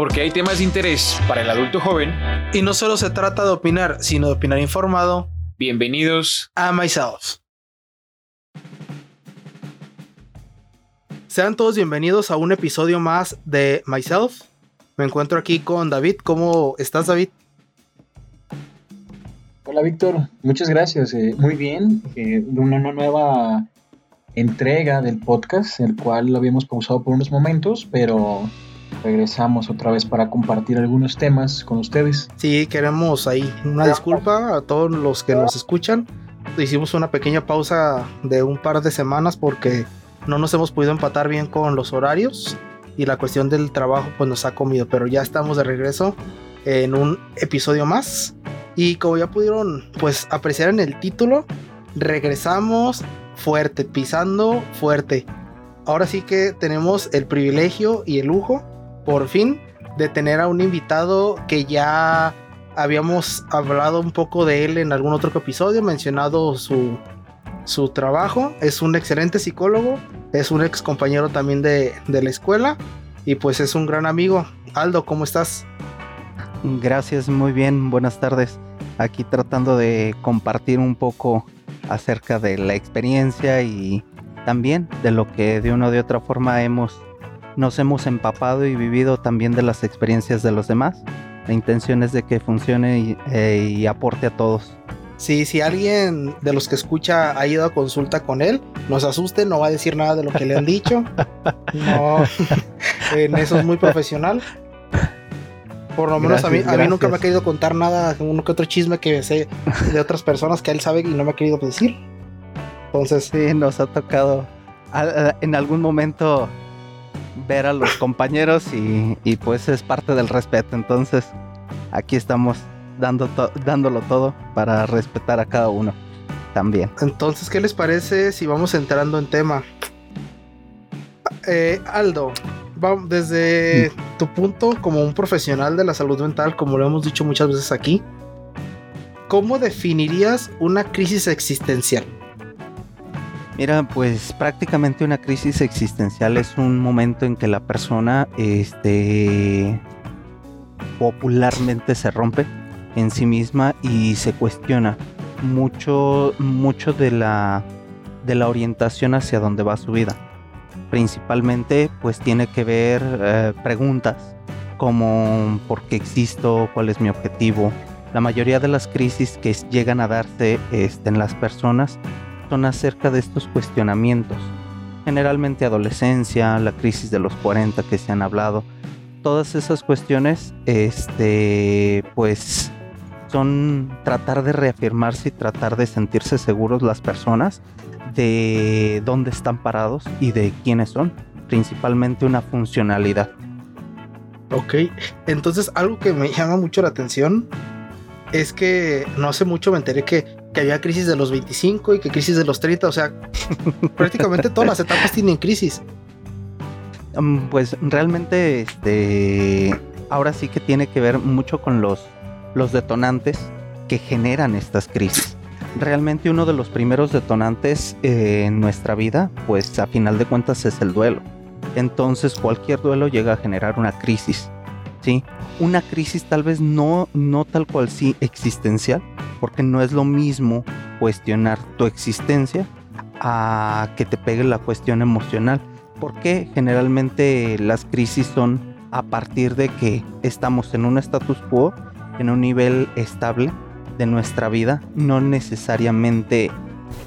porque hay temas de interés para el adulto joven. Y no solo se trata de opinar, sino de opinar informado. Bienvenidos a Myself. Sean todos bienvenidos a un episodio más de Myself. Me encuentro aquí con David. ¿Cómo estás, David? Hola, Víctor. Muchas gracias. Eh, muy bien. Eh, una, nueva entrega del podcast, el cual lo habíamos pausado por unos momentos, pero regresamos otra vez para compartir algunos temas con ustedes. Sí, queremos ahí una disculpa a todos los que nos escuchan. Hicimos una pequeña pausa de un par de semanas porque no nos hemos podido empatar bien con los horarios y la cuestión del trabajo pues nos ha comido, pero ya estamos de regreso en un episodio más y como ya pudieron pues apreciar en el título, regresamos fuerte, pisando fuerte. Ahora sí que tenemos el privilegio y el lujo, por fin, de tener a un invitado que ya habíamos hablado un poco de él en algún otro episodio, mencionado su su trabajo. Es un excelente psicólogo, es un ex compañero también de, la escuela y pues es un gran amigo. Aldo, ¿cómo estás? Gracias, muy bien, buenas tardes. Aquí tratando de compartir un poco acerca de la experiencia y también de lo que de una o de otra forma hemos nos hemos empapado y vivido también de las experiencias de los demás. La intención es de que funcione y eh, aporte a todos. Si, si alguien de los que escucha ha ido a consulta con él, no se asuste, no va a decir nada de lo que le han dicho. No, en eso es muy profesional. Por lo menos a, mí, a mí nunca me ha querido contar nada, uno que otro chisme que sé de otras personas que él sabe y no me ha querido decir. Entonces. Sí, nos ha tocado en algún momento ver a los compañeros y, y pues es parte del respeto. Entonces, aquí estamos dando dándolo todo para respetar a cada uno también. Entonces, ¿qué les parece si vamos entrando en tema? Eh, Aldo, vamos, desde mm. tu punto como un profesional de la salud mental, como lo hemos dicho muchas veces aquí, ¿cómo definirías una crisis existencial? Mira, pues prácticamente una crisis existencial es un momento en que la persona, este, popularmente se rompe en sí misma y se cuestiona mucho, mucho de la, de la orientación hacia dónde va su vida. Principalmente pues tiene que ver eh, preguntas como por qué existo, cuál es mi objetivo. La mayoría de las crisis que llegan a darse este, en las personas acerca de estos cuestionamientos. Generalmente adolescencia, la crisis de los 40 que se han hablado, todas esas cuestiones, este, pues son tratar de reafirmarse y tratar de sentirse seguros las personas de dónde están parados y de quiénes son, principalmente una funcionalidad. Ok, entonces algo que me llama mucho la atención es que no hace mucho me enteré que, había crisis de los 25 y que crisis de los 30, o sea, prácticamente todas las etapas tienen crisis. Mm, pues realmente, este, ahora sí que tiene que ver mucho con los los detonantes que generan estas crisis. Realmente uno de los primeros detonantes eh, en nuestra vida, pues a final de cuentas es el duelo. Entonces cualquier duelo llega a generar una crisis. ¿sí? Una crisis tal vez no, no tal cual sí existencial, porque no es lo mismo cuestionar tu existencia a que te pegue la cuestión emocional. Porque generalmente las crisis son a partir de que estamos en un status quo en un nivel estable de nuestra vida, no necesariamente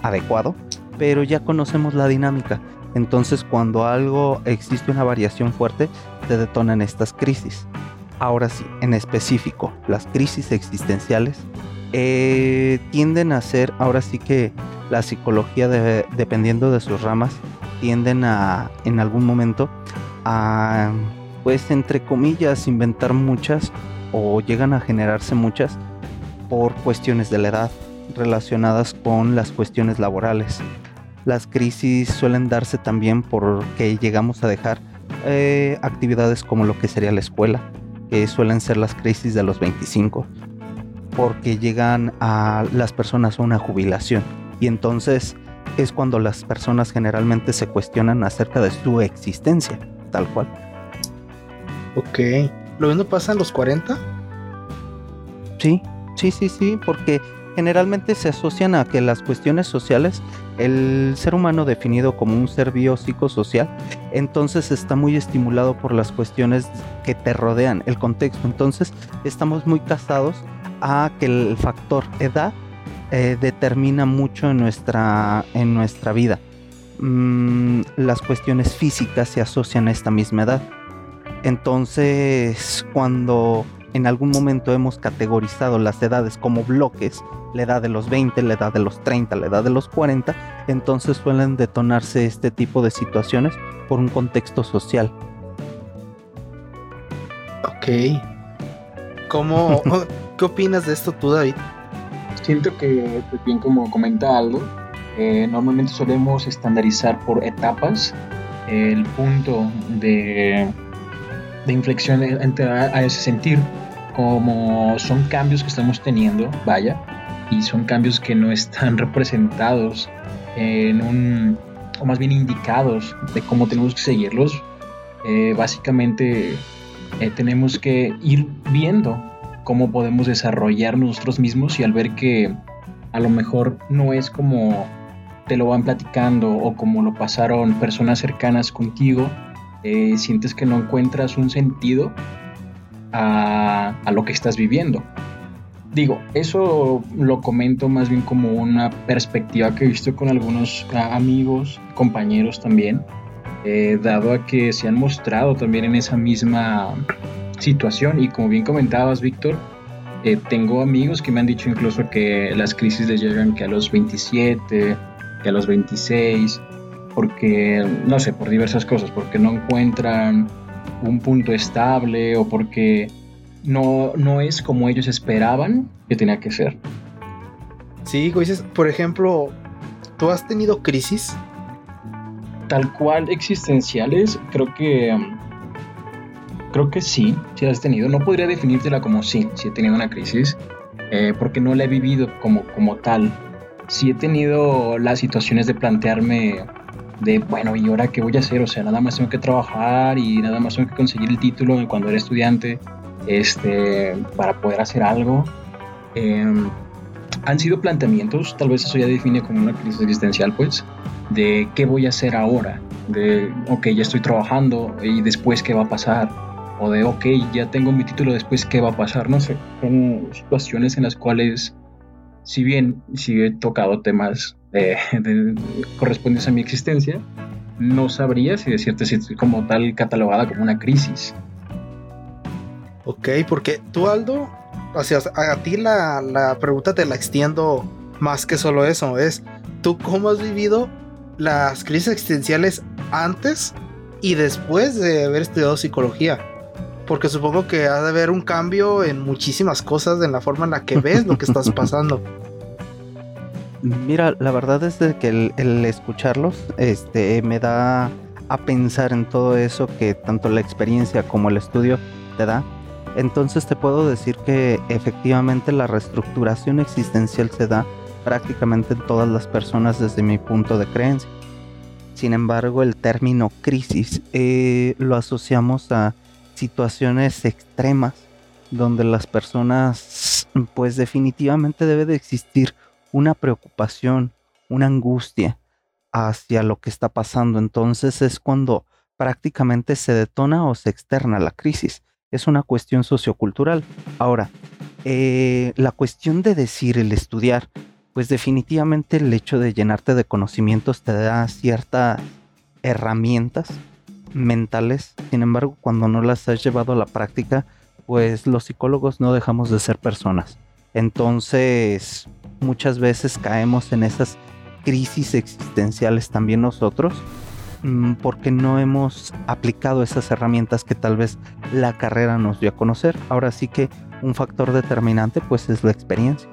adecuado, pero ya conocemos la dinámica. Entonces cuando algo existe una variación fuerte, se detonan estas crisis. Ahora sí, en específico, las crisis existenciales eh, tienden a ser, ahora sí que la psicología, dependiendo de sus ramas, tienden a, en algún momento, a, pues entre comillas, inventar muchas o llegan a generarse muchas por cuestiones de la edad relacionadas con las cuestiones laborales. Las crisis suelen darse también porque llegamos a dejar eh, actividades como lo que sería la escuela, que suelen ser las crisis de los 25, porque llegan a las personas a una jubilación y entonces es cuando las personas generalmente se cuestionan acerca de su existencia, tal cual. Ok. ¿Lo mismo pasa en los 40? Sí, sí, sí, sí, porque generalmente se asocian a que las cuestiones sociales, el ser humano definido como un ser biopsicosocial, entonces está muy estimulado por las cuestiones que te rodean, el contexto. Entonces estamos muy casados a que el factor edad eh, determina mucho en nuestra, en nuestra vida. Mm, las cuestiones físicas se asocian a esta misma edad. Entonces, cuando en algún momento hemos categorizado las edades como bloques, la edad de los 20, la edad de los 30, la edad de los 40, entonces suelen detonarse este tipo de situaciones por un contexto social. Ok. ¿Cómo, ¿Qué opinas de esto tú, David? Siento que, pues bien como comenta algo, eh, normalmente solemos estandarizar por etapas el punto de, de inflexión a, ese sentir, como son cambios que estamos teniendo, vaya, y son cambios que no están representados en un, o más bien indicados de cómo tenemos que seguirlos. Eh, básicamente eh, tenemos que ir viendo cómo podemos desarrollar nosotros mismos y al ver que a lo mejor no es como te lo van platicando o como lo pasaron personas cercanas contigo, eh, sientes que no encuentras un sentido a, a, lo que estás viviendo. Digo, eso lo comento más bien como una perspectiva que he visto con algunos amigos, compañeros también, eh, dado a que se han mostrado también en esa misma situación y como bien comentabas, Víctor, eh, tengo amigos que me han dicho incluso que las crisis les llegan que a los 27, que a los 26, porque, no sé, por diversas cosas, porque no encuentran un punto estable o porque no, no es como ellos esperaban que tenía que ser. Sí, dices, por ejemplo, ¿tú has tenido crisis? Tal cual existenciales, creo que Creo que sí, sí has tenido. No podría definírtela como sí, sí he tenido una crisis, eh, porque no la he vivido como, como tal. Sí he tenido las situaciones de plantearme de, bueno, ¿y ahora qué voy a hacer? O sea, nada más tengo que trabajar y nada más tengo que conseguir el título cuando era estudiante este, para poder hacer algo. Em, han sido planteamientos, tal vez eso ya define como una crisis existencial, pues, de qué voy a hacer ahora, de, ok, ya estoy trabajando y después qué va a pasar, o de, ok, ya tengo mi título, después qué va a pasar, no sé, son situaciones en las cuales, si bien si he tocado temas de, correspondientes a mi existencia, no sabría si decirte si estoy como tal catalogada como una crisis. Ok, porque tú, Aldo, a ti la, la pregunta te la extiendo más que solo eso, es, ¿tú cómo has vivido las crisis existenciales antes y después de haber estudiado psicología? Porque supongo que ha de haber un cambio en muchísimas cosas en la forma en la que ves lo que estás pasando. Mira, la verdad es que el, escucharlos este, me da a pensar en todo eso que tanto la experiencia como el estudio te da. Entonces te puedo decir que efectivamente la reestructuración existencial se da prácticamente en todas las personas desde mi punto de creencia. Sin embargo, el término crisis eh, lo asociamos a situaciones extremas donde las personas, pues definitivamente debe de existir una preocupación, una angustia hacia lo que está pasando. Entonces es cuando prácticamente se detona o se externa la crisis. Es una cuestión sociocultural. Ahora, eh, la cuestión de decir, el estudiar, pues definitivamente el hecho de llenarte de conocimientos te da ciertas herramientas mentales, sin embargo, cuando no las has llevado a la práctica, pues los psicólogos no dejamos de ser personas. Entonces, muchas veces caemos en esas crisis existenciales también nosotros, mm, porque no hemos aplicado esas herramientas que tal vez la carrera nos dio a conocer. Ahora sí que un factor determinante pues es la experiencia.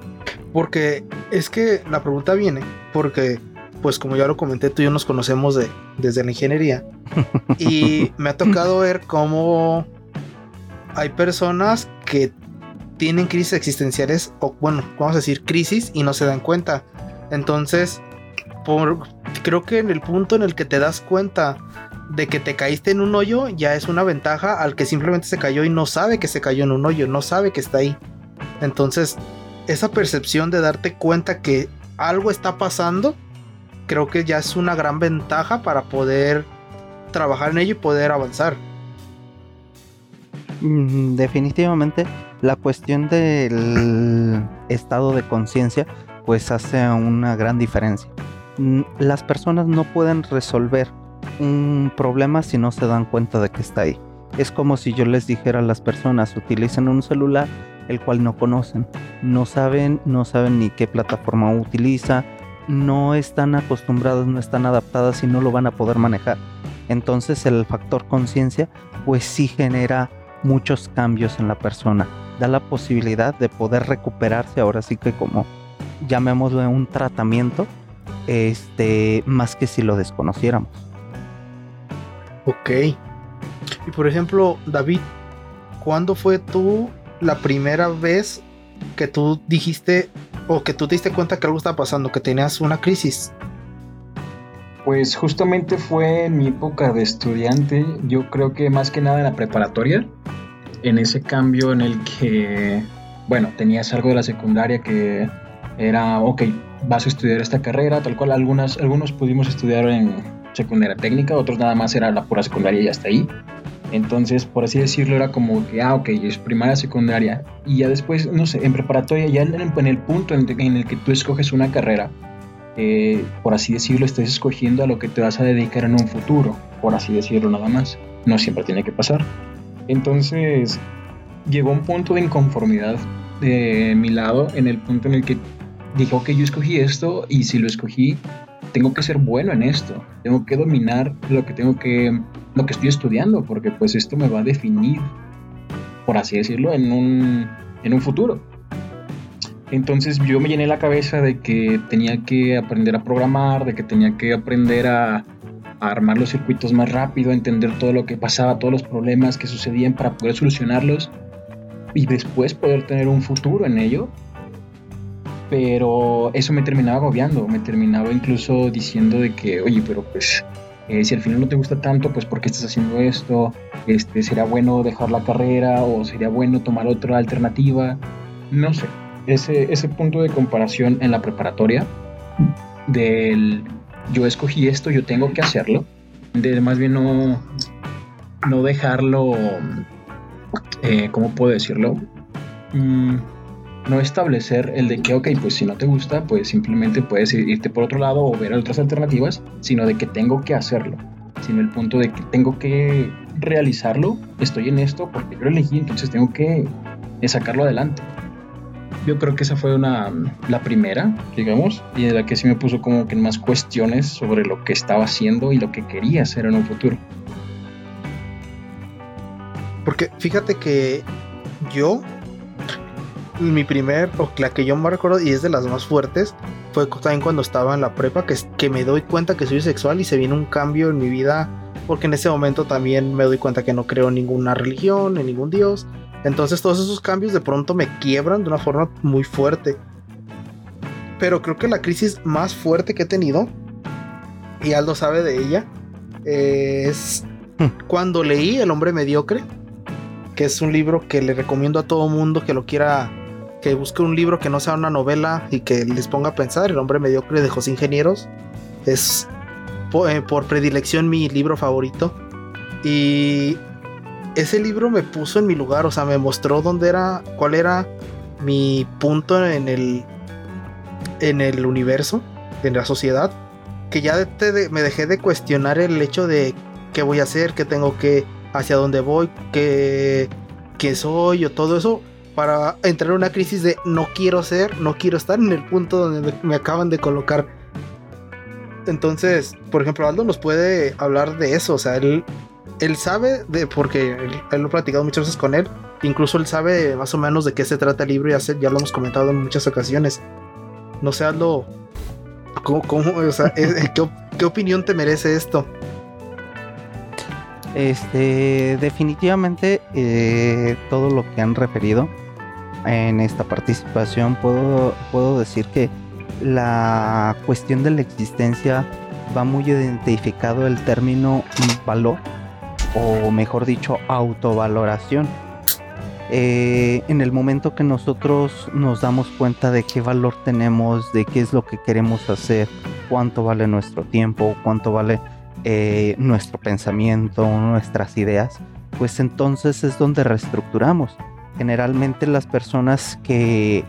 Porque es que la pregunta viene, porque pues como ya lo comenté, tú y yo nos conocemos de, desde la ingeniería. y me ha tocado ver cómo hay personas que tienen crisis existenciales, o bueno, vamos a decir crisis, y no se dan cuenta. Entonces, por, creo que en el punto en el que te das cuenta de que te caíste en un hoyo ya es una ventaja al que simplemente se cayó y no sabe que se cayó en un hoyo, no sabe que está ahí. Entonces, esa percepción de darte cuenta que algo está pasando, creo que ya es una gran ventaja para poder trabajar en ello y poder avanzar. Mm, definitivamente la cuestión del estado de conciencia pues hace una gran diferencia. Mm, las personas no pueden resolver un problema si no se dan cuenta de que está ahí. Es como si yo les dijera a las personas utilicen un celular el cual no conocen, no saben, no saben ni qué plataforma utiliza, no están acostumbrados, no están adaptadas y no lo van a poder manejar. Entonces el factor conciencia pues sí genera muchos cambios en la persona, da la posibilidad de poder recuperarse ahora sí que como llamémoslo un tratamiento, este, más que si lo desconociéramos. Ok. Y por ejemplo, David, ¿cuándo fue tú la primera vez que tú dijiste o que tú te diste cuenta que algo estaba pasando, que tenías una crisis? Pues justamente fue en mi época de estudiante, yo creo que más que nada en la preparatoria, en ese cambio en el que, bueno, tenías algo de la secundaria que era, ok, vas a estudiar esta carrera, tal cual, algunas, algunos pudimos estudiar en secundaria técnica, otros nada más era la pura secundaria y hasta ahí. Entonces, por así decirlo, era como que, ah, ok, es primaria, secundaria. Y ya después, no sé, en preparatoria, ya en, el punto en, el que tú escoges una carrera, eh, por así decirlo, estás escogiendo a lo que te vas a dedicar en un futuro, por así decirlo nada más. No siempre tiene que pasar. Entonces, llegó un punto de inconformidad de mi lado, en el punto en el que dijo que yo escogí esto y si lo escogí, tengo que ser bueno en esto, tengo que dominar lo que tengo que, lo que estoy estudiando, porque pues esto me va a definir, por así decirlo, en un, en un futuro. Entonces yo me llené la cabeza de que tenía que aprender a programar, de que tenía que aprender a, a, armar los circuitos más rápido, a entender todo lo que pasaba, todos los problemas que sucedían para poder solucionarlos y después poder tener un futuro en ello pero eso me terminaba agobiando, me terminaba incluso diciendo de que, oye, pero pues eh, si al final no te gusta tanto, pues ¿por qué estás haciendo esto? Este, ¿Sería bueno dejar la carrera o sería bueno tomar otra alternativa? No sé, ese, ese punto de comparación en la preparatoria del yo escogí esto, yo tengo que hacerlo, de más bien no, no dejarlo, eh, ¿cómo puedo decirlo? Mm, no establecer el de que, ok, pues si no te gusta, pues simplemente puedes irte por otro lado o ver otras alternativas, sino de que tengo que hacerlo, sino el punto de que tengo que realizarlo, estoy en esto porque yo lo elegí, entonces tengo que sacarlo adelante. Yo creo que esa fue una, la primera, digamos, y de la que sí me puso como que más cuestiones sobre lo que estaba haciendo y lo que quería hacer en un futuro. Porque fíjate que yo mi primer, o la que yo me recuerdo, y es de las más fuertes, fue también cuando estaba en la prepa, que, que me doy cuenta que soy sexual y se viene un cambio en mi vida, porque en ese momento también me doy cuenta que no creo en ninguna religión, en ningún dios. Entonces todos esos cambios de pronto me quiebran de una forma muy fuerte. Pero creo que la crisis más fuerte que he tenido, y Aldo sabe de ella, es cuando leí El hombre mediocre, que es un libro que le recomiendo a todo mundo que lo quiera que busque un libro que no sea una novela y que les ponga a pensar. El hombre mediocre de José Ingenieros es eh, por, predilección mi libro favorito. Y ese libro me puso en mi lugar, o sea, me mostró dónde era, cuál era mi punto en el, en el universo, en la sociedad, que ya me dejé de cuestionar el hecho de qué voy a hacer, qué tengo que, hacia dónde voy, qué, qué soy o todo eso para entrar en una crisis de no quiero ser, no quiero estar en el punto donde me acaban de colocar. Entonces, por ejemplo, Aldo nos puede hablar de eso, o sea, él, él sabe de, porque él, lo ha platicado muchas veces con él, incluso él sabe más o menos de qué se trata el libro y ya, lo hemos comentado en muchas ocasiones. No sé, Aldo, ¿cómo, o sea, ¿qué, ¿qué opinión te merece esto? Este, definitivamente eh, todo lo que han referido en esta participación puedo, puedo decir que la cuestión de la existencia va muy identificado el término valor, o mejor dicho, autovaloración. Eh, en el momento que nosotros nos damos cuenta de qué valor tenemos, de qué es lo que queremos hacer, cuánto vale nuestro tiempo, cuánto vale eh, nuestro pensamiento, nuestras ideas, pues entonces es donde reestructuramos. Generalmente las personas que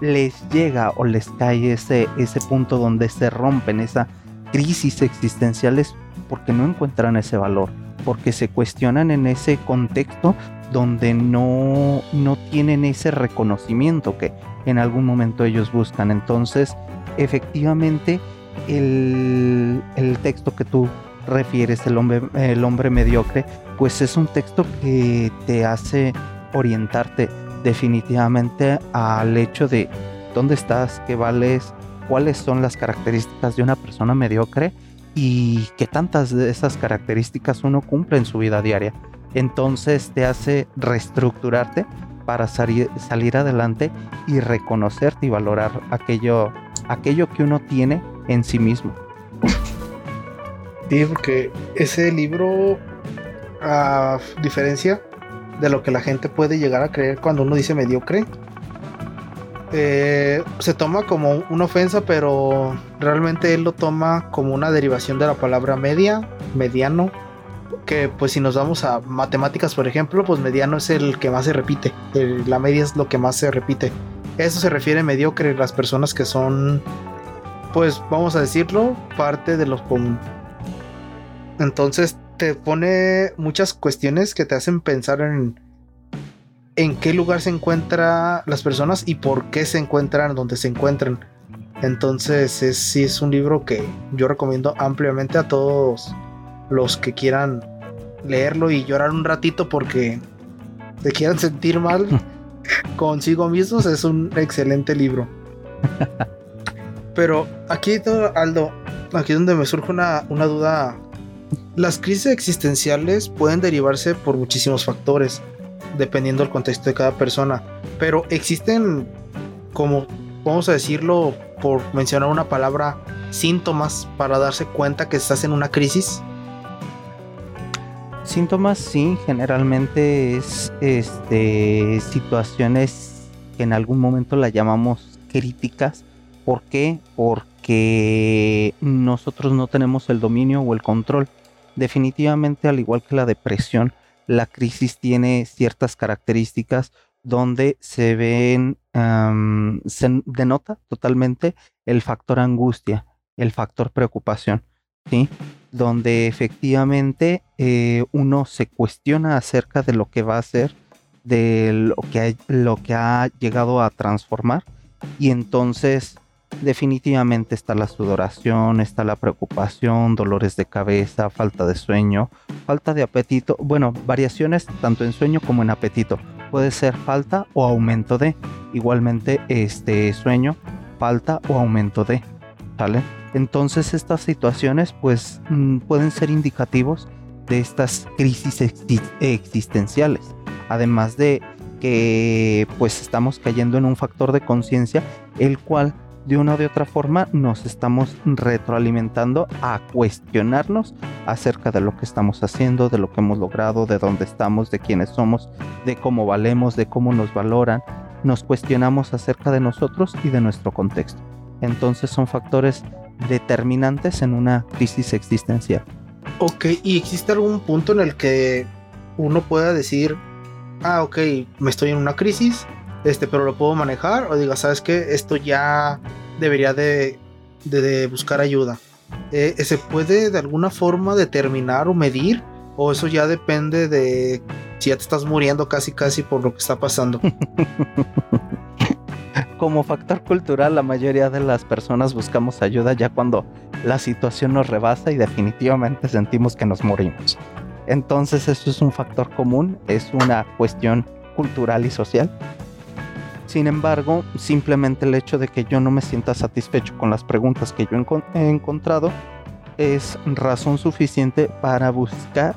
les llega o les cae ese, ese punto donde se rompen esa crisis existenciales porque no encuentran ese valor, porque se cuestionan en ese contexto donde no, no tienen ese reconocimiento que en algún momento ellos buscan. Entonces, efectivamente, el, el texto que tú refieres, el hombre, el hombre mediocre, pues es un texto que te hace orientarte definitivamente al hecho de dónde estás, qué vales, cuáles son las características de una persona mediocre y qué tantas de esas características uno cumple en su vida diaria. Entonces te hace reestructurarte para salir, adelante y reconocerte y valorar aquello, aquello que uno tiene en sí mismo. Sí, porque ese libro, a diferencia de lo que la gente puede llegar a creer cuando uno dice mediocre, eh, se toma como una ofensa, pero realmente él lo toma como una derivación de la palabra media, mediano, que pues si nos vamos a matemáticas, por ejemplo, pues mediano es el que más se repite, la media es lo que más se repite. Eso se refiere mediocre, las personas que son, pues vamos a decirlo, parte de los común. Entonces te pone muchas cuestiones que te hacen pensar en en qué lugar se encuentran las personas y por qué se encuentran donde se encuentran. Entonces es, sí es un libro que yo recomiendo ampliamente a todos los que quieran leerlo y llorar un ratito porque se quieran sentir mal consigo mismos. Es un excelente libro. Pero aquí, Aldo, aquí donde me surge una, una duda las crisis existenciales pueden derivarse por muchísimos factores, dependiendo del contexto de cada persona, pero existen, como vamos a decirlo, por mencionar una palabra, síntomas para darse cuenta que estás en una crisis. Síntomas, sí, generalmente es este, situaciones que en algún momento la llamamos críticas. ¿Por qué? Porque nosotros no tenemos el dominio o el control Definitivamente, al igual que la depresión, la crisis tiene ciertas características donde se ven, se denota totalmente el factor angustia, el factor preocupación, ¿sí? Donde efectivamente eh, uno se cuestiona acerca de lo que va a hacer, de lo que ha llegado a transformar, y entonces definitivamente está la sudoración, está la preocupación, dolores de cabeza, falta de sueño, falta de apetito, bueno, variaciones tanto en sueño como en apetito. Puede ser falta o aumento de, igualmente este sueño, falta o aumento de, ¿sale? Entonces estas situaciones pues mm, pueden ser indicativos de estas crisis existenciales, además de que pues estamos cayendo en un factor de conciencia el cual de una o de otra forma nos estamos retroalimentando a cuestionarnos acerca de lo que estamos haciendo, de lo que hemos logrado, de dónde estamos, de quiénes somos, de cómo valemos, de cómo nos valoran. Nos cuestionamos acerca de nosotros y de nuestro contexto. Entonces son factores determinantes en una crisis existencial. Ok, ¿y existe algún punto en el que uno pueda decir, ah, ok, me estoy en una crisis, este, pero lo puedo manejar o diga, sabes que esto ya debería de, buscar ayuda. Eh, ¿Se puede de alguna forma determinar o medir? ¿O eso ya depende de si ya te estás muriendo casi casi por lo que está pasando? Como factor cultural, la mayoría de las personas buscamos ayuda ya cuando la situación nos rebasa y definitivamente sentimos que nos morimos. Entonces eso es un factor común, es una cuestión cultural y social sin embargo, simplemente el hecho de que yo no me sienta satisfecho con las preguntas que yo he encontrado es razón suficiente para buscar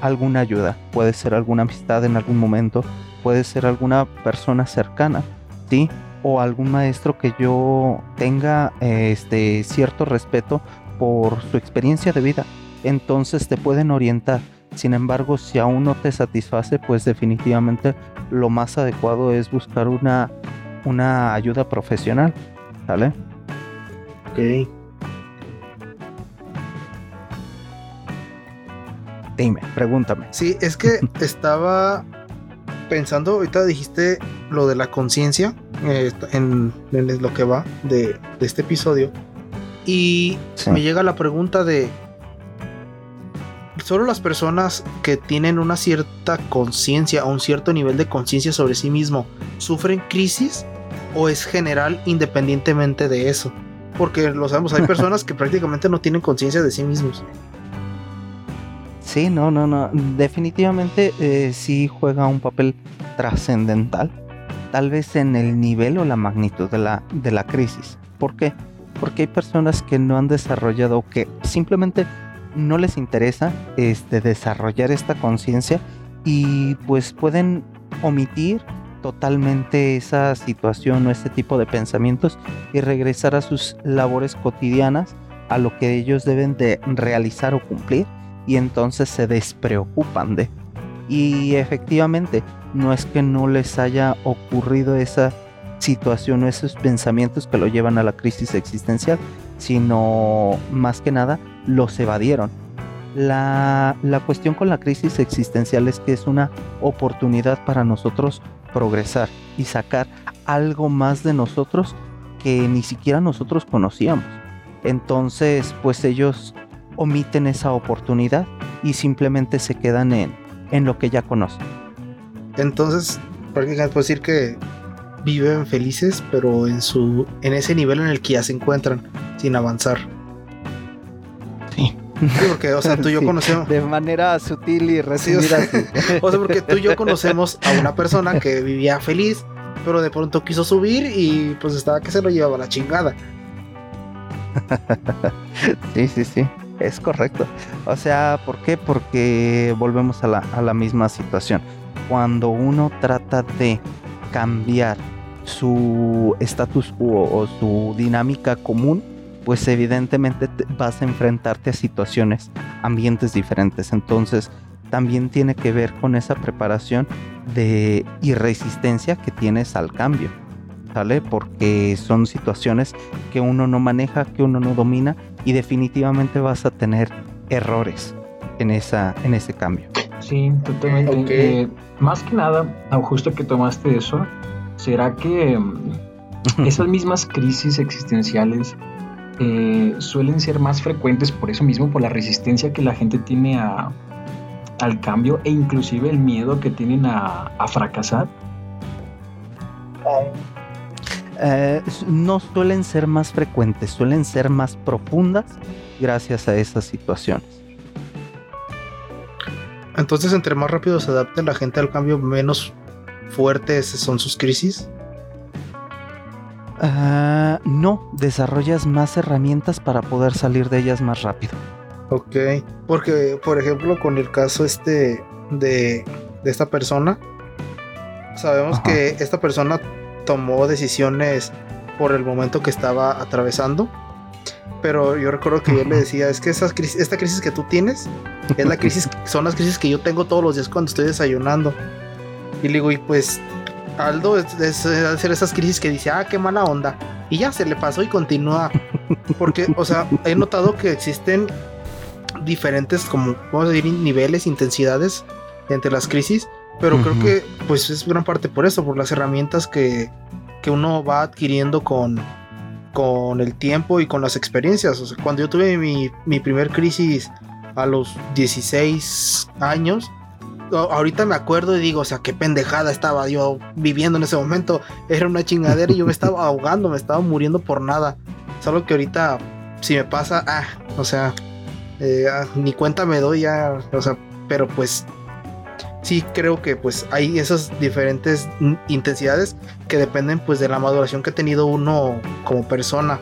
alguna ayuda. Puede ser alguna amistad en algún momento, puede ser alguna persona cercana, ¿sí? O algún maestro que yo tenga este cierto respeto por su experiencia de vida. Entonces te pueden orientar. Sin embargo, si aún no te satisface, pues definitivamente lo más adecuado es buscar una, una ayuda profesional. ¿Sale? Ok. Dime, pregúntame. Sí, es que estaba pensando, ahorita dijiste lo de la conciencia eh, en, en lo que va de, de este episodio. Y Sí. me llega la pregunta de, ¿solo las personas que tienen una cierta conciencia o un cierto nivel de conciencia sobre sí mismo sufren crisis o es general independientemente de eso? Porque lo sabemos, hay personas que prácticamente no tienen conciencia de sí mismos. Sí, no, no, no. Definitivamente eh, sí juega un papel trascendental. Tal vez en el nivel o la magnitud de la, de la crisis. ¿Por qué? Porque hay personas que no han desarrollado o que simplemente no les interesa este, desarrollar esta conciencia y pues pueden omitir totalmente esa situación o ese tipo de pensamientos y regresar a sus labores cotidianas, a lo que ellos deben de realizar o cumplir y entonces se despreocupan de. Y efectivamente, no es que no les haya ocurrido esa situación o esos pensamientos que lo llevan a la crisis existencial, sino más que nada los evadieron. La, la cuestión con la crisis existencial es que es una oportunidad para nosotros progresar y sacar algo más de nosotros que ni siquiera nosotros conocíamos. Entonces, pues ellos omiten esa oportunidad y simplemente se quedan en, en lo que ya conocen. Entonces, prácticamente puedo decir que viven felices, pero en su en ese nivel en el que ya se encuentran, sin avanzar. Sí. Porque, o sea, tú y yo Sí, conocemos, De manera sutil y resumida, sí. o sea, porque tú y yo conocemos a una persona que vivía feliz, pero de pronto quiso subir y pues estaba que se lo llevaba la chingada. Sí, sí, sí, es correcto. O sea, ¿por qué? Porque volvemos a la, a la misma situación. Cuando uno trata de cambiar su status quo o su dinámica común, pues evidentemente te- vas a enfrentarte a situaciones, ambientes diferentes. Entonces, también tiene que ver con esa preparación de y resistencia que tienes al cambio. ¿Sale? Porque son situaciones que uno no maneja, que uno no domina y definitivamente vas a tener errores en, esa, en ese cambio. Sí, totalmente. Ok. Eh, más que nada, ah, justo que tomaste eso, ¿será que mm, esas mismas crisis existenciales eh, suelen ser más frecuentes por eso mismo, por la resistencia que la gente tiene a, al cambio e inclusive el miedo que tienen a, a fracasar? Eh, no suelen ser más frecuentes, suelen ser más profundas gracias a esas situaciones. Entonces, entre más rápido se adapte la gente al cambio, menos fuertes son sus crisis. Ah, no, desarrollas más herramientas para poder salir de ellas más rápido. Ok, porque por ejemplo con el caso este de, de esta persona, sabemos Ajá. que esta persona tomó decisiones por el momento que estaba atravesando, pero yo recuerdo que yo le decía, es que esas crisis, esta crisis que tú tienes es la crisis, son las crisis que yo tengo todos los días cuando estoy desayunando. Y le digo, y pues Aldo es, es, es ser esas crisis que dice, ah, qué mala onda. Y ya se le pasó y continúa. Porque, o sea, he notado que existen diferentes, como vamos a decir, niveles, intensidades entre las crisis. Pero creo Ujú. que, pues, es gran parte por eso, por las herramientas que, que uno va adquiriendo con, con el tiempo y con las experiencias. O sea, cuando yo tuve mi, mi primer crisis a los 16 años, ahorita me acuerdo y digo, o sea, qué pendejada estaba yo viviendo en ese momento. Era una chingadera y yo me estaba ahogando, me estaba muriendo por nada. Es algo que ahorita, si me pasa, ah, o sea, eh, ah, ni cuenta me doy ya, o sea, pero pues sí creo que pues hay esas diferentes intensidades que dependen pues de la maduración que ha tenido uno como persona.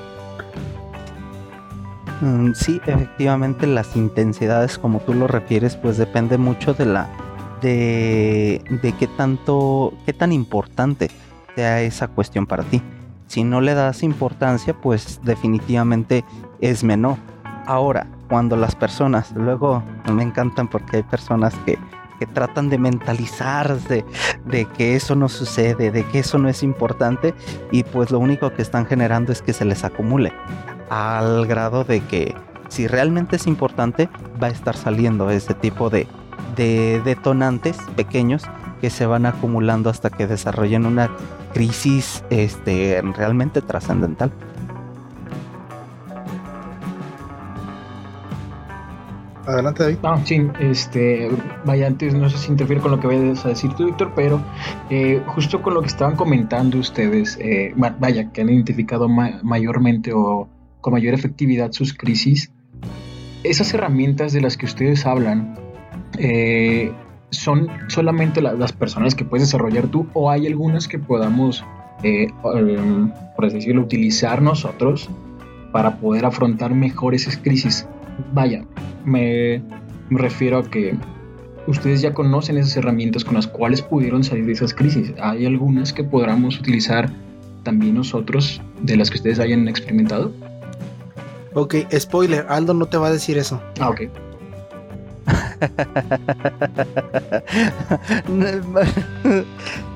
Mm, sí, efectivamente las intensidades, como tú lo refieres, pues depende mucho de la de, de qué tanto, qué tan importante sea esa cuestión para ti. Si no le das importancia, pues definitivamente es menor. Ahora, cuando las personas, luego me encantan porque hay personas que, que tratan de mentalizarse de que eso no sucede, de que eso no es importante y pues lo único que están generando es que se les acumule al grado de que si realmente es importante va a estar saliendo ese tipo de, de detonantes pequeños que se van acumulando hasta que desarrollen una crisis este, realmente trascendental. Adelante, David. Ah, sí, este, vaya, antes no sé si interfiere con lo que vayas a decir tú, Víctor, pero eh, justo con lo que estaban comentando ustedes, eh, vaya, que han identificado mayormente o con mayor efectividad sus crisis, esas herramientas de las que ustedes hablan, eh, ¿son solamente las personas que puedes desarrollar tú o hay algunas que podamos, por así decirlo, utilizar nosotros para poder afrontar mejor esas crisis? Vaya, me, refiero a que ustedes ya conocen esas herramientas con las cuales pudieron salir de esas crisis. Hay algunas que podamos utilizar también nosotros de las que ustedes hayan experimentado. Ok, spoiler, Aldo no te va a decir eso. Ah, ok.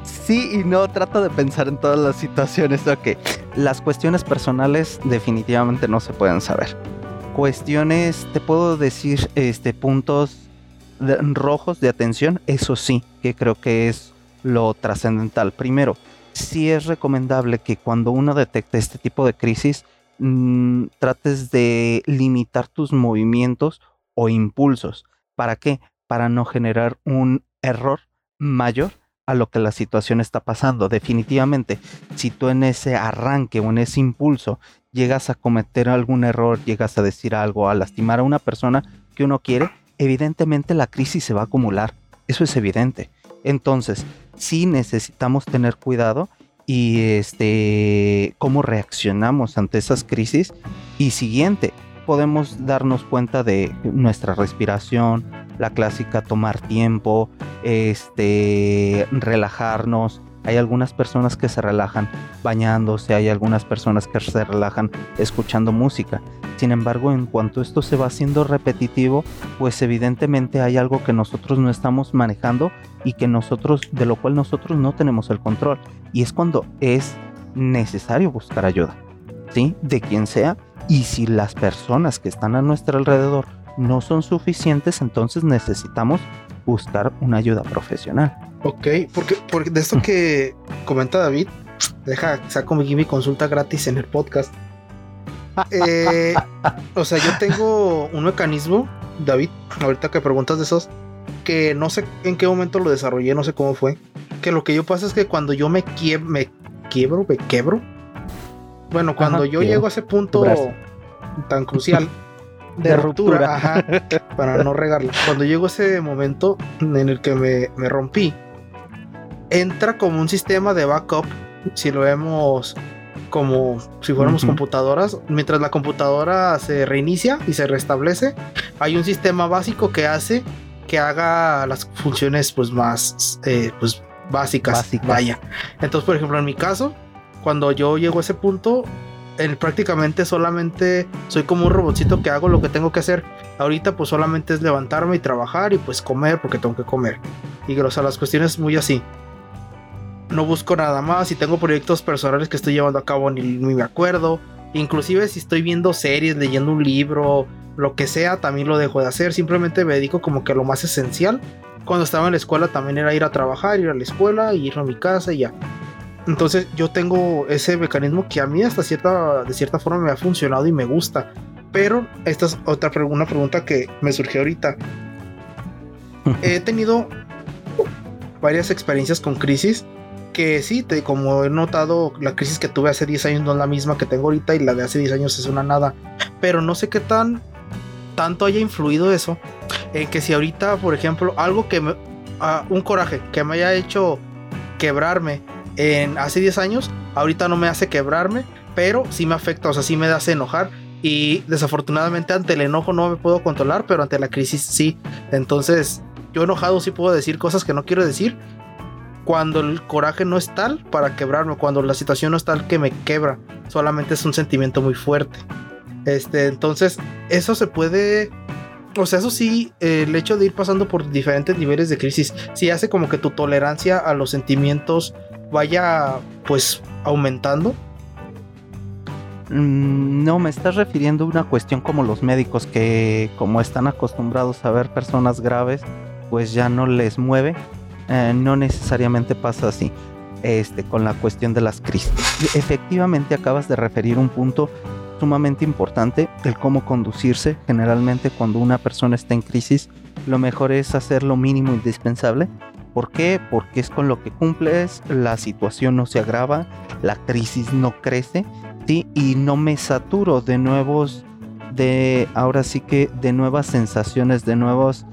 sí y no, trato de pensar en todas las situaciones. Ok, las cuestiones personales definitivamente no se pueden saber cuestiones, te puedo decir, este, puntos rojos de atención, eso sí, que creo que es lo trascendental. Primero, sí es recomendable que cuando uno detecte este tipo de crisis, mm, trates de limitar tus movimientos o impulsos. ¿Para qué? Para no generar un error mayor a lo que la situación está pasando. Definitivamente, si tú en ese arranque o en ese impulso llegas a cometer algún error, llegas a decir algo, a lastimar a una persona que uno quiere, evidentemente la crisis se va a acumular. Eso es evidente. Entonces, sí necesitamos tener cuidado y este cómo reaccionamos ante esas crisis y siguiente, podemos darnos cuenta de nuestra respiración, la clásica tomar tiempo, este relajarnos, hay algunas personas que se relajan bañándose, hay algunas personas que se relajan escuchando música. Sin embargo, en cuanto esto se va haciendo repetitivo, pues evidentemente hay algo que nosotros no estamos manejando y que nosotros, de lo cual nosotros no tenemos el control. Y es cuando es necesario buscar ayuda, ¿sí? De quien sea. Y si las personas que están a nuestro alrededor no son suficientes, entonces necesitamos buscar una ayuda profesional. Ok, porque, porque de esto que comenta David, deja, saco mi, mi consulta gratis en el podcast. Eh, o sea, yo tengo un mecanismo, David, ahorita que preguntas de esos, que no sé en qué momento lo desarrollé, no sé cómo fue. Que lo que yo pasa es que cuando yo me, me quiebro, me quebro. Bueno, cuando yo llego a ese punto tan crucial de, ruptura, para no regarla. Cuando llego a ese momento en el que me, me rompí, entra como un sistema de backup, si lo vemos como si fuéramos computadoras, mientras la computadora se reinicia y se restablece, hay un sistema básico que hace que haga las funciones pues más eh, pues básicas, vaya. Entonces, por ejemplo, en mi caso, cuando yo llego a ese punto, prácticamente solamente soy como un robotcito que hago lo que tengo que hacer. Ahorita pues solamente es levantarme y trabajar y pues comer porque tengo que comer. Y o sea, las cuestiones muy así no busco nada más. Si tengo proyectos personales que estoy llevando a cabo, ni, me acuerdo. Inclusive si estoy viendo series, leyendo un libro, lo que sea, también lo dejo de hacer. Simplemente me dedico como que a lo más esencial. Cuando estaba en la escuela también era ir a trabajar, ir a la escuela, ir a mi casa y ya. Entonces yo tengo ese mecanismo que a mí hasta cierta, de cierta forma me ha funcionado y me gusta. Pero esta es otra una pregunta que me surgió ahorita. He tenido varias experiencias con crisis que sí, te, como he notado, la crisis que tuve hace 10 años no es la misma que tengo ahorita y la de hace 10 años es una nada. Pero no sé qué tan tanto haya influido eso en que si ahorita, por ejemplo, algo que me, ah, un coraje que me haya hecho quebrarme en hace 10 años, ahorita no me hace quebrarme, pero sí me afecta, o sea, sí me hace enojar y desafortunadamente ante el enojo no me puedo controlar, pero ante la crisis sí. Entonces, yo enojado sí puedo decir cosas que no quiero decir, cuando el coraje no es tal para quebrarme, cuando la situación no es tal que me quebra, solamente es un sentimiento muy fuerte. Este, entonces, eso se puede. O sea, eso sí, el hecho de ir pasando por diferentes niveles de crisis, sí hace como que tu tolerancia a los sentimientos vaya, pues, aumentando. Mm, no, me estás refiriendo a una cuestión como los médicos que como están acostumbrados a ver personas graves, pues ya no les mueve. Eh, no necesariamente pasa así. Este, con la cuestión de las crisis. Efectivamente acabas de referir un punto sumamente importante, el cómo conducirse. Generalmente cuando una persona está en crisis, lo mejor es hacer lo mínimo indispensable. ¿Por qué? Porque es con lo que cumples, la situación no se agrava, la crisis no crece y no me saturo de nuevos, de ahora sí que de nuevas sensaciones, de nuevas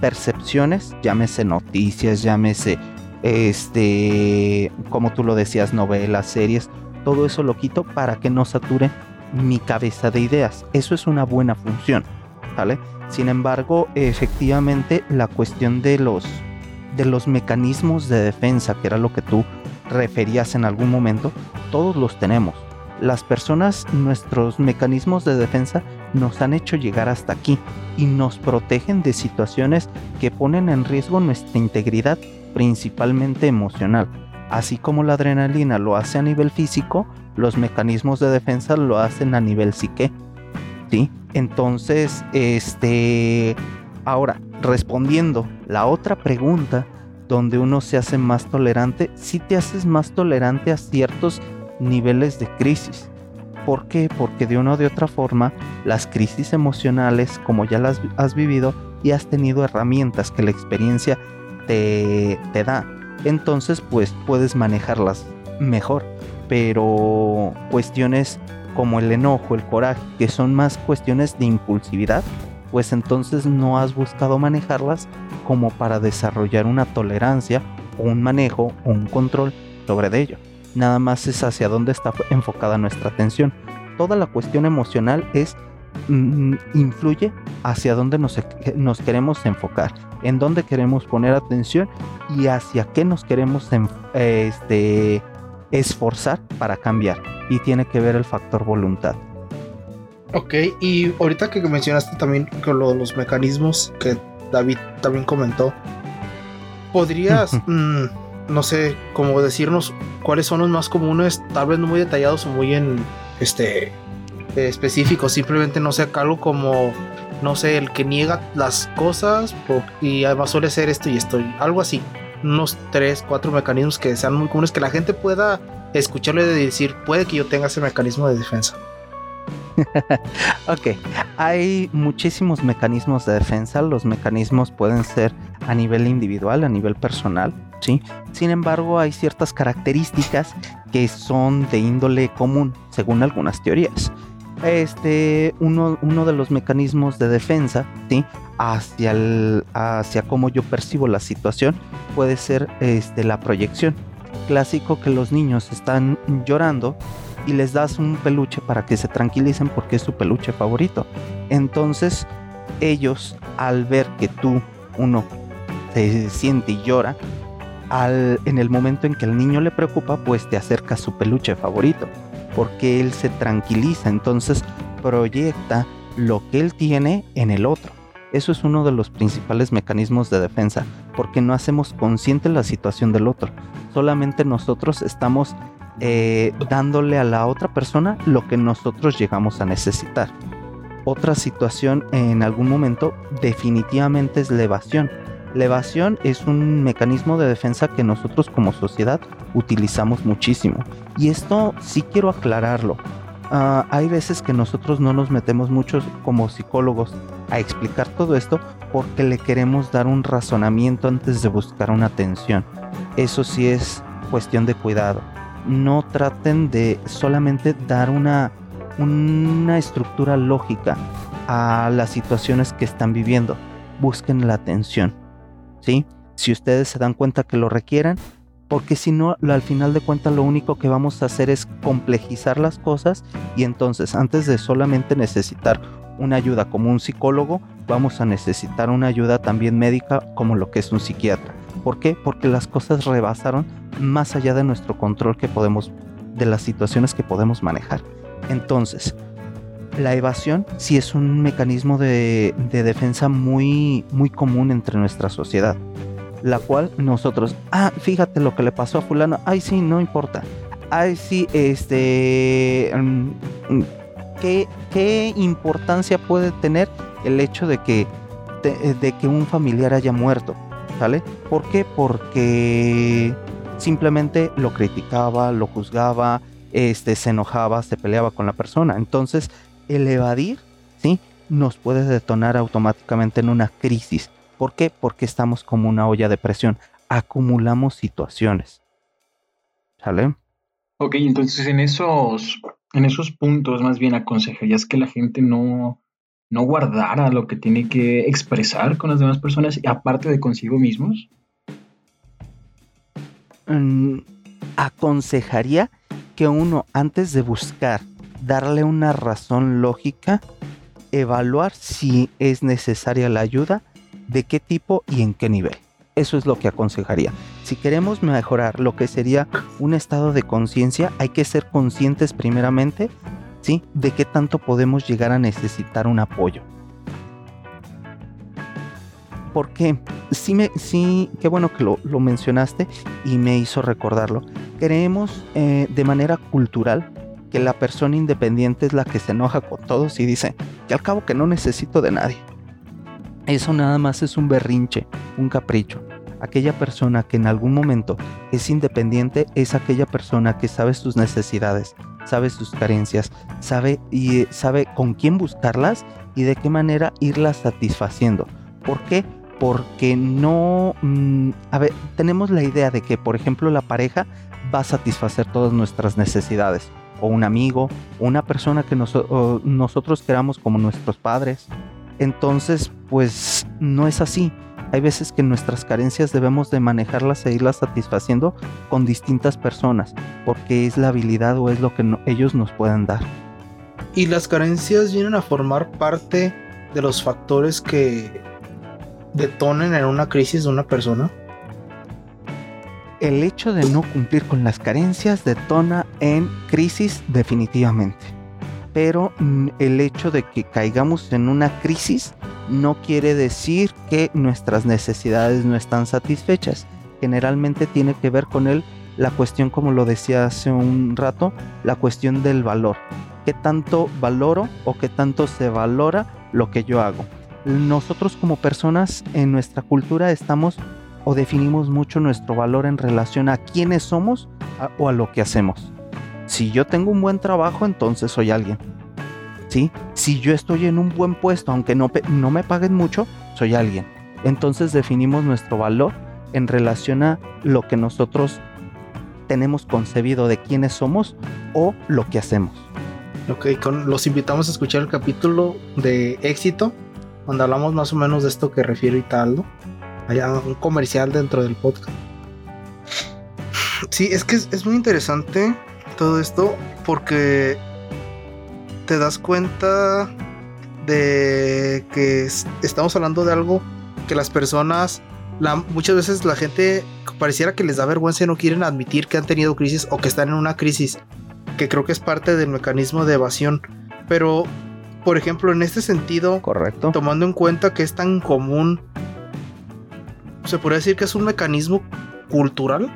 percepciones, llámese noticias, llámese este, como tú lo decías, novelas, series, todo eso lo quito para que no sature mi cabeza de ideas. Eso es una buena función, ¿vale? Sin embargo, efectivamente, la cuestión de los de los mecanismos de defensa, que era lo que tú referías en algún momento, todos los tenemos las personas, nuestros mecanismos de defensa nos han hecho llegar hasta aquí y nos protegen de situaciones que ponen en riesgo nuestra integridad, principalmente emocional. Así como la adrenalina lo hace a nivel físico, los mecanismos de defensa lo hacen a nivel psique. ¿Sí? Entonces, este ahora respondiendo la otra pregunta donde uno se hace más tolerante, si te haces más tolerante a ciertos niveles de crisis. ¿Por qué? Porque de una o de otra forma, las crisis emocionales, como ya las has vivido y has tenido herramientas que la experiencia te, te da, entonces pues puedes manejarlas mejor. Pero cuestiones como el enojo, el coraje, que son más cuestiones de impulsividad, pues entonces no has buscado manejarlas como para desarrollar una tolerancia o un manejo o un control sobre ello nada más es hacia dónde está enfocada nuestra atención. Toda la cuestión emocional es mm, influye hacia dónde nos, queremos enfocar, en dónde queremos poner atención y hacia qué nos queremos este, esforzar para cambiar. Y tiene que ver el factor voluntad. Ok, y ahorita que mencionaste también con los mecanismos que David también comentó, ¿podrías no sé, cómo decirnos cuáles son los más comunes, tal vez no muy detallados o muy en este específicos, simplemente no sé, algo como no sé, el que niega las cosas y además suele ser esto y esto, algo así. Unos tres, cuatro mecanismos que sean muy comunes, que la gente pueda escucharle y decir, puede que yo tenga ese mecanismo de defensa. Ok, hay muchísimos mecanismos de defensa. Los mecanismos pueden ser a nivel individual, a nivel personal. ¿sí? Sin embargo, hay ciertas características que son de índole común, según algunas teorías. Este, uno, uno de los mecanismos de defensa, ¿sí? hacia, el, hacia cómo yo percibo la situación, puede ser este, la proyección. Clásico que los niños están llorando y les das un peluche para que se tranquilicen porque es su peluche favorito. Entonces, ellos, al ver que tú, uno, se siente y llora, al, en el momento en que el niño le preocupa, pues te acerca su peluche favorito, porque él se tranquiliza, entonces proyecta lo que él tiene en el otro. Eso es uno de los principales mecanismos de defensa, porque no hacemos consciente la situación del otro. Solamente nosotros estamos eh, dándole a la otra persona lo que nosotros llegamos a necesitar. Otra situación en algún momento definitivamente es la evasión. La evasión es un mecanismo de defensa que nosotros como sociedad utilizamos muchísimo. Y esto sí quiero aclararlo. Ah, hay veces que nosotros no nos metemos mucho como psicólogos a explicar todo esto porque le queremos dar un razonamiento antes de buscar una atención. Eso sí es cuestión de cuidado no traten de solamente dar una, una estructura lógica a las situaciones que están viviendo. Busquen la atención. ¿sí? Si ustedes se dan cuenta que lo requieren, porque si no, al final de cuentas lo único que vamos a hacer es complejizar las cosas y entonces antes de solamente necesitar una ayuda como un psicólogo, vamos a necesitar una ayuda también médica como lo que es un psiquiatra. ¿Por qué? Porque las cosas rebasaron más allá de nuestro control que podemos, de las situaciones que podemos manejar. Entonces, La evasión sí es un mecanismo de, de defensa muy, muy común entre nuestra sociedad la cual nosotros, ah, fíjate lo que le pasó a fulano, ay sí, no importa, ay sí, este, mm, mm, ¿qué, qué importancia puede tener el hecho de que, de, que un familiar haya muerto, ¿sale? ¿Por qué? Porque simplemente lo criticaba, lo juzgaba, este, se enojaba, se peleaba con la persona. Entonces, el evadir, ¿sí? Nos puede detonar automáticamente en una crisis ¿Por qué? Porque estamos como una olla de presión. Acumulamos situaciones. ¿Sale? Ok, entonces en esos, en esos puntos más bien aconsejarías que la gente no, no guardara lo que tiene que expresar con las demás personas, aparte de consigo mismos? Mm, aconsejaría que uno, antes de buscar darle una razón lógica, evaluar si es necesaria la ayuda de qué tipo y en qué nivel. Eso es lo que aconsejaría. Si queremos mejorar lo que sería un estado de conciencia, hay que ser conscientes primeramente, ¿sí? De qué tanto podemos llegar a necesitar un apoyo. Porque sí, me, sí, qué bueno que lo, mencionaste y me hizo recordarlo. Creemos eh, de manera cultural que la persona independiente es la que se enoja con todos y dice que al cabo que no necesito de nadie. Eso nada más es un berrinche, un capricho. Aquella persona que en algún momento es independiente es aquella persona que sabe sus necesidades, sabe sus carencias, sabe y sabe con quién buscarlas y de qué manera irlas satisfaciendo. ¿Por qué? Porque no, mm, a ver, tenemos la idea de que, por ejemplo, la pareja va a satisfacer todas nuestras necesidades, o un amigo, una persona que nosotros queramos como nuestros padres, entonces, pues no es así. Hay veces que nuestras carencias debemos de manejarlas e irlas satisfaciendo con distintas personas, porque es la habilidad o es lo que ellos nos pueden dar. ¿Y las carencias vienen a formar parte de los factores que detonen en una crisis de una persona? El hecho de no cumplir con las carencias detona en crisis definitivamente pero mm, el hecho de que caigamos en una crisis no quiere decir que nuestras necesidades no están satisfechas. Generalmente tiene que ver con él la cuestión, como lo decía hace un rato, la cuestión del valor. ¿Qué tanto valoro o qué tanto se valora lo que yo hago? Nosotros como personas en nuestra cultura estamos o definimos mucho nuestro valor en relación a quiénes somos o a lo que hacemos. Si yo tengo un buen trabajo, entonces soy alguien. ¿Sí? Si yo estoy en un buen puesto, aunque no, no me paguen mucho, soy alguien. Entonces definimos nuestro valor en relación a lo que nosotros tenemos concebido de quiénes somos o lo que hacemos. Ok, los invitamos a escuchar el capítulo de éxito, donde hablamos más o menos de esto que refiere Italdo. Hay un comercial dentro del podcast. Sí, es que es muy interesante todo esto porque te das cuenta de que estamos hablando de algo que las personas, muchas veces la gente pareciera que les da vergüenza y no quieren admitir que han tenido crisis o que están en una crisis, que creo que es parte del mecanismo de evasión. Pero, por ejemplo, en este sentido, correcto, tomando en cuenta que es tan común, se podría decir que es un mecanismo cultural.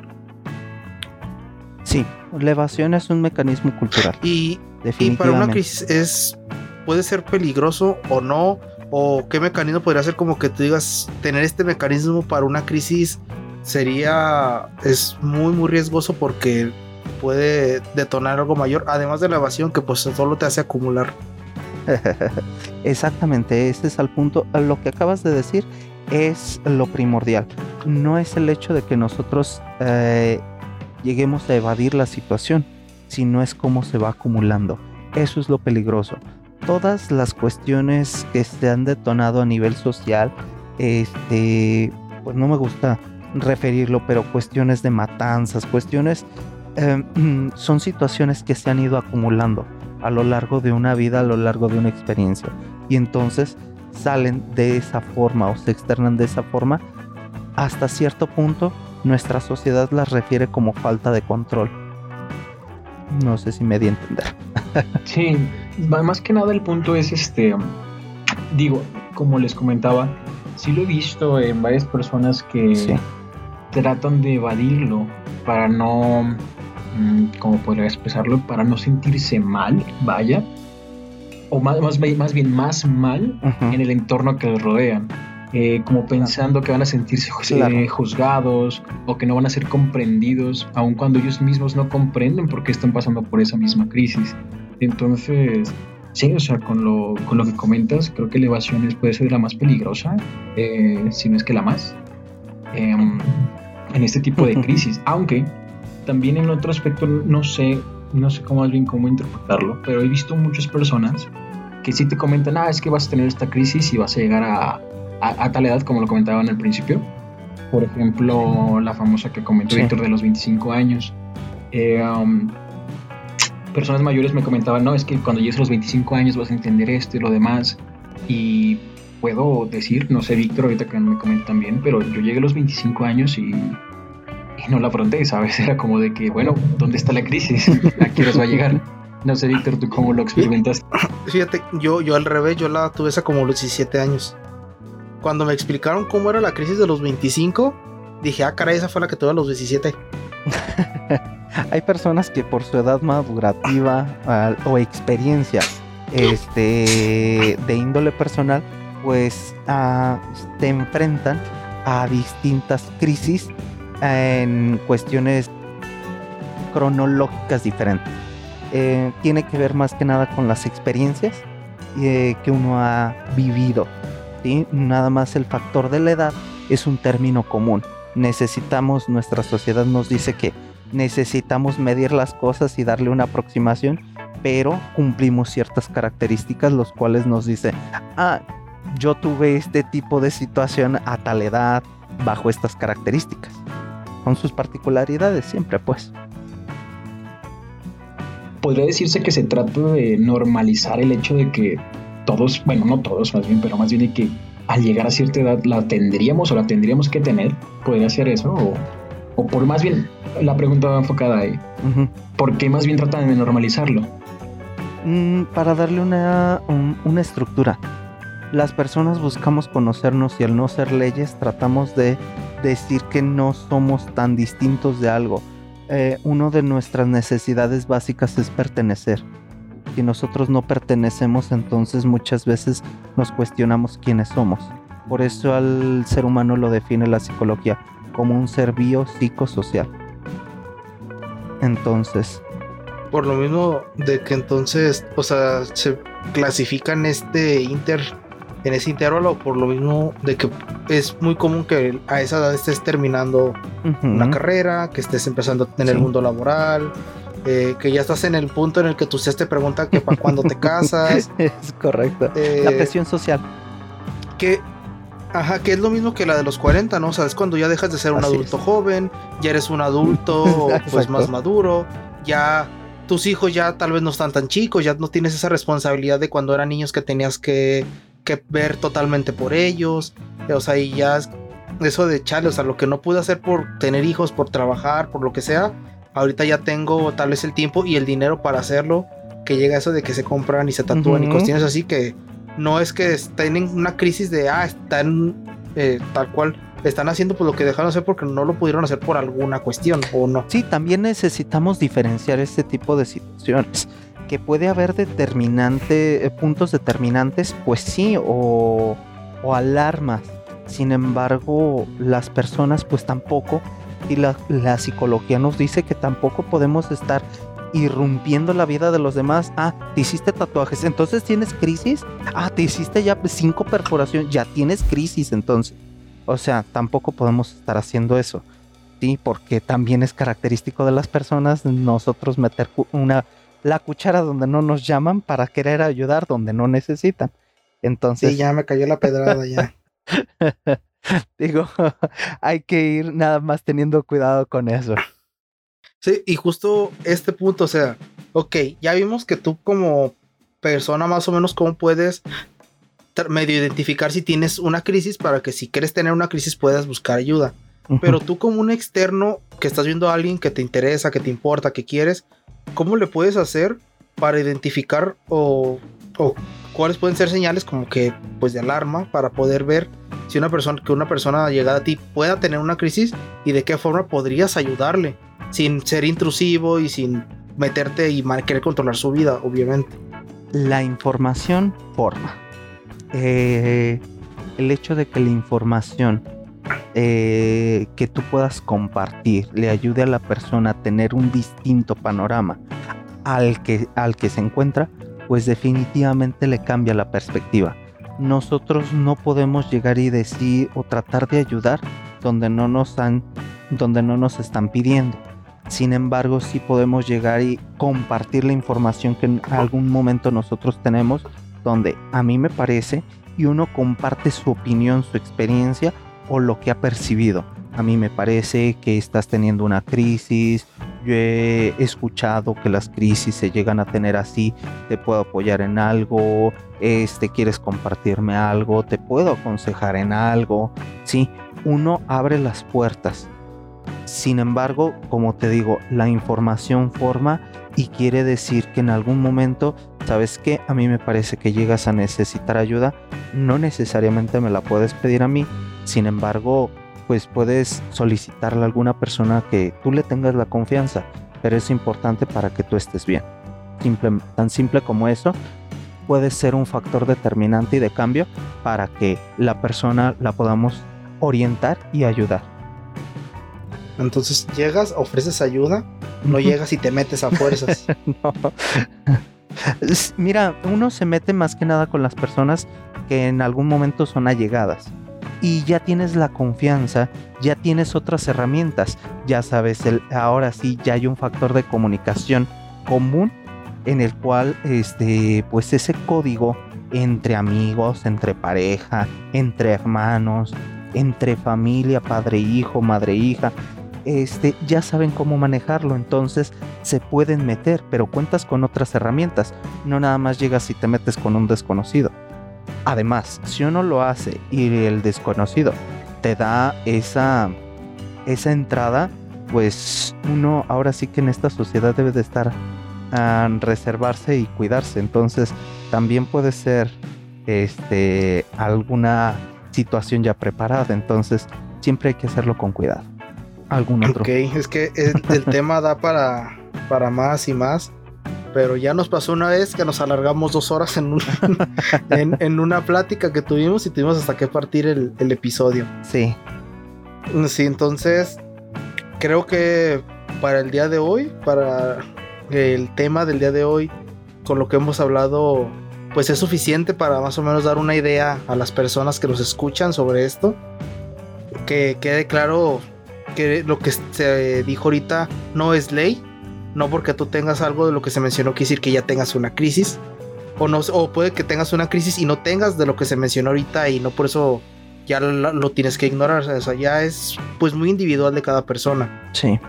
Sí, la evasión es un mecanismo cultural. Y, y para una crisis es puede ser peligroso o no o qué mecanismo podría ser como que tú digas tener este mecanismo para una crisis sería es muy muy riesgoso porque puede detonar algo mayor además de la evasión que pues solo te hace acumular. Exactamente ese es el punto. Lo que acabas de decir es lo primordial. No es el hecho de que nosotros eh, lleguemos a evadir la situación, sino es cómo se va acumulando. Eso es lo peligroso. Todas las cuestiones que se han detonado a nivel social, este, pues no me gusta referirlo, pero cuestiones de matanzas, cuestiones, em, son situaciones que se han ido acumulando a lo largo de una vida, a lo largo de una experiencia. Y entonces salen de esa forma o se externan de esa forma hasta cierto punto nuestra sociedad las refiere como falta de control. No sé si me di a entender. Sí, más que nada el punto es este, digo, como les comentaba, sí lo he visto en varias personas que tratan de evadirlo para no, mm, ¿cómo podría expresarlo? Para no sentirse mal, vaya, o más, más, más bien más mal en el entorno que les rodean. Eh, como pensando que van a sentirse eh, juzgados o que no van a ser comprendidos, aun cuando ellos mismos no comprenden por qué están pasando por esa misma crisis. Entonces, sí, o sea, con lo, con lo que comentas, creo que evasión puede ser la más peligrosa, eh, si no es que la más, em, en este tipo de crisis. Aunque también en otro aspecto, no sé, no sé cómo bien cómo interpretarlo, pero he visto muchas personas que sí te comentan, ah, es que vas a tener esta crisis y vas a llegar a, a, tal edad como lo comentaba en el principio. Por ejemplo, la famosa que comentó Víctor de los 25 años. Eh, um, personas mayores me comentaban, no, es que cuando llegues a los 25 años vas a entender esto y lo demás. Y puedo decir, no sé, Víctor, ahorita que me comentan bien, pero yo llegué a los 25 años y, y no la afronté, ¿sabes? Era como de que, bueno, ¿dónde está la crisis? ¿A qué va a llegar? No sé, Víctor, ¿tú cómo lo experimentaste? Fíjate, yo, yo al revés, yo la tuve esa como los 17 años cuando me explicaron cómo era la crisis de los 25, dije, ah, caray, esa fue la que tuve a los 17. Hay personas que por su edad madurativa o experiencia este, de índole personal, pues uh, te enfrentan a distintas crisis en cuestiones cronológicas diferentes. Eh, tiene que ver más que nada con las experiencias eh, que uno ha vivido Nada más el factor de la edad es un término común. Necesitamos, nuestra sociedad nos dice que necesitamos medir las cosas y darle una aproximación, pero cumplimos ciertas características, los cuales nos dice, ah, yo tuve este tipo de situación a tal edad, bajo estas características, con sus particularidades siempre, pues. Podría decirse que se trata de normalizar el hecho de que todos, bueno, no todos más bien, pero más bien de que al llegar a cierta edad la tendríamos o la tendríamos que tener, podría ser eso, o, por más bien, la pregunta va enfocada ahí, ¿por qué más bien tratan de normalizarlo? Mm, para darle una, una estructura. Las personas buscamos conocernos y al no ser leyes tratamos de decir que no somos tan distintos de algo. Eh, una de nuestras necesidades básicas es pertenecer si nosotros no pertenecemos, entonces muchas veces nos cuestionamos quiénes somos. Por eso al ser humano lo define la psicología como un ser biopsicosocial. Entonces. Por lo mismo de que entonces, o sea, se clasifica en este inter, en ese intervalo, por lo mismo de que es muy común que a esa edad estés terminando una carrera, que estés empezando en el mundo laboral, eh, que ya estás en el punto en el que tú se te pregunta que para cuando te casas. es correcto. Eh, la presión social. Que, ajá, que es lo mismo que la de los 40, ¿no? O sea, es cuando ya dejas de ser un adulto joven, ya eres un adulto pues más maduro, ya tus hijos ya tal vez no están tan chicos, ya no tienes esa responsabilidad de cuando eran niños que tenías que, que ver totalmente por ellos. O sea, y ya eso de chale, o sea, lo que no pude hacer por tener hijos, por trabajar, por lo que sea, ahorita ya tengo tal vez el tiempo y el dinero para hacerlo, que llega eso de que se compran y se tatúan y cuestiones así que no es que estén en una crisis de, ah, están eh, tal cual, están haciendo pues lo que dejaron hacer porque no lo pudieron hacer por alguna cuestión o no. Sí, también necesitamos diferenciar este tipo de situaciones. Que puede haber determinante, eh, puntos determinantes, pues sí, o, o alarmas. Sin embargo, las personas pues tampoco y la, psicología nos dice que tampoco podemos estar irrumpiendo la vida de los demás. Ah, te hiciste tatuajes, entonces tienes crisis. Ah, te hiciste ya cinco perforaciones, ya tienes crisis entonces. O sea, tampoco podemos estar haciendo eso. Sí, porque también es característico de las personas nosotros meter una la cuchara donde no nos llaman para querer ayudar donde no necesitan. Entonces. Sí, ya me cayó la pedrada ya. Digo, hay que ir nada más teniendo cuidado con eso. Sí, y justo este punto, o sea, ok, ya vimos que tú como persona más o menos cómo puedes medio identificar si tienes una crisis para que si quieres tener una crisis puedas buscar ayuda. Pero tú como un externo que estás viendo a alguien que te interesa, que te importa, que quieres, ¿cómo le puedes hacer para identificar o, o cuáles pueden ser señales como que pues de alarma para poder ver si una persona que una persona llegada a ti pueda tener una crisis y de qué forma podrías ayudarle sin ser intrusivo y sin meterte y querer controlar su vida, obviamente. La información forma. Eh, el hecho de que la información eh, que tú puedas compartir le ayude a la persona a tener un distinto panorama al que, al que se encuentra, pues definitivamente le cambia la perspectiva. Nosotros no podemos llegar y decir o tratar de ayudar donde no nos han, donde no nos están pidiendo. Sin embargo, sí podemos llegar y compartir la información que en algún momento nosotros tenemos, donde a mí me parece y uno comparte su opinión, su experiencia o lo que ha percibido. A mí me parece que estás teniendo una crisis. Yo he escuchado que las crisis se llegan a tener así. Te puedo apoyar en algo. Este, quieres compartirme algo. Te puedo aconsejar en algo. Sí, uno abre las puertas. Sin embargo, como te digo, la información forma y quiere decir que en algún momento, ¿sabes qué? A mí me parece que llegas a necesitar ayuda. No necesariamente me la puedes pedir a mí. Sin embargo, pues puedes solicitarle a alguna persona que tú le tengas la confianza, pero es importante para que tú estés bien. tan simple como eso, puede ser un factor determinante y de cambio para que la persona la podamos orientar y ayudar. Entonces llegas, ofreces ayuda, no llegas y te metes a fuerzas. Mira, uno se mete más que nada con las personas que en algún momento son allegadas y ya tienes la confianza, ya tienes otras herramientas, ya sabes, el, ahora sí ya hay un factor de comunicación común en el cual este pues ese código entre amigos, entre pareja, entre hermanos, entre familia, padre hijo, madre hija, este ya saben cómo manejarlo, entonces se pueden meter, pero cuentas con otras herramientas, no nada más llegas y te metes con un desconocido. Además, si uno lo hace y el desconocido te da esa, esa entrada, pues uno ahora sí que en esta sociedad debe de estar a reservarse y cuidarse. Entonces, también puede ser este alguna situación ya preparada. Entonces, siempre hay que hacerlo con cuidado. Algún otro. Ok, es que el, tema da para, para más y más pero ya nos pasó una vez que nos alargamos dos horas en, en, una plática que tuvimos y tuvimos hasta que partir el, el, episodio. Sí. Sí, entonces creo que para el día de hoy, para el tema del día de hoy, con lo que hemos hablado, pues es suficiente para más o menos dar una idea a las personas que nos escuchan sobre esto. Que quede claro que lo que se dijo ahorita no es ley, no porque tú tengas algo de lo que se mencionó quiere decir que ya tengas una crisis. O, no, o puede que tengas una crisis y no tengas de lo que se mencionó ahorita y no por eso ya lo, tienes que ignorar. O sea, ya es pues muy individual de cada persona. Sí.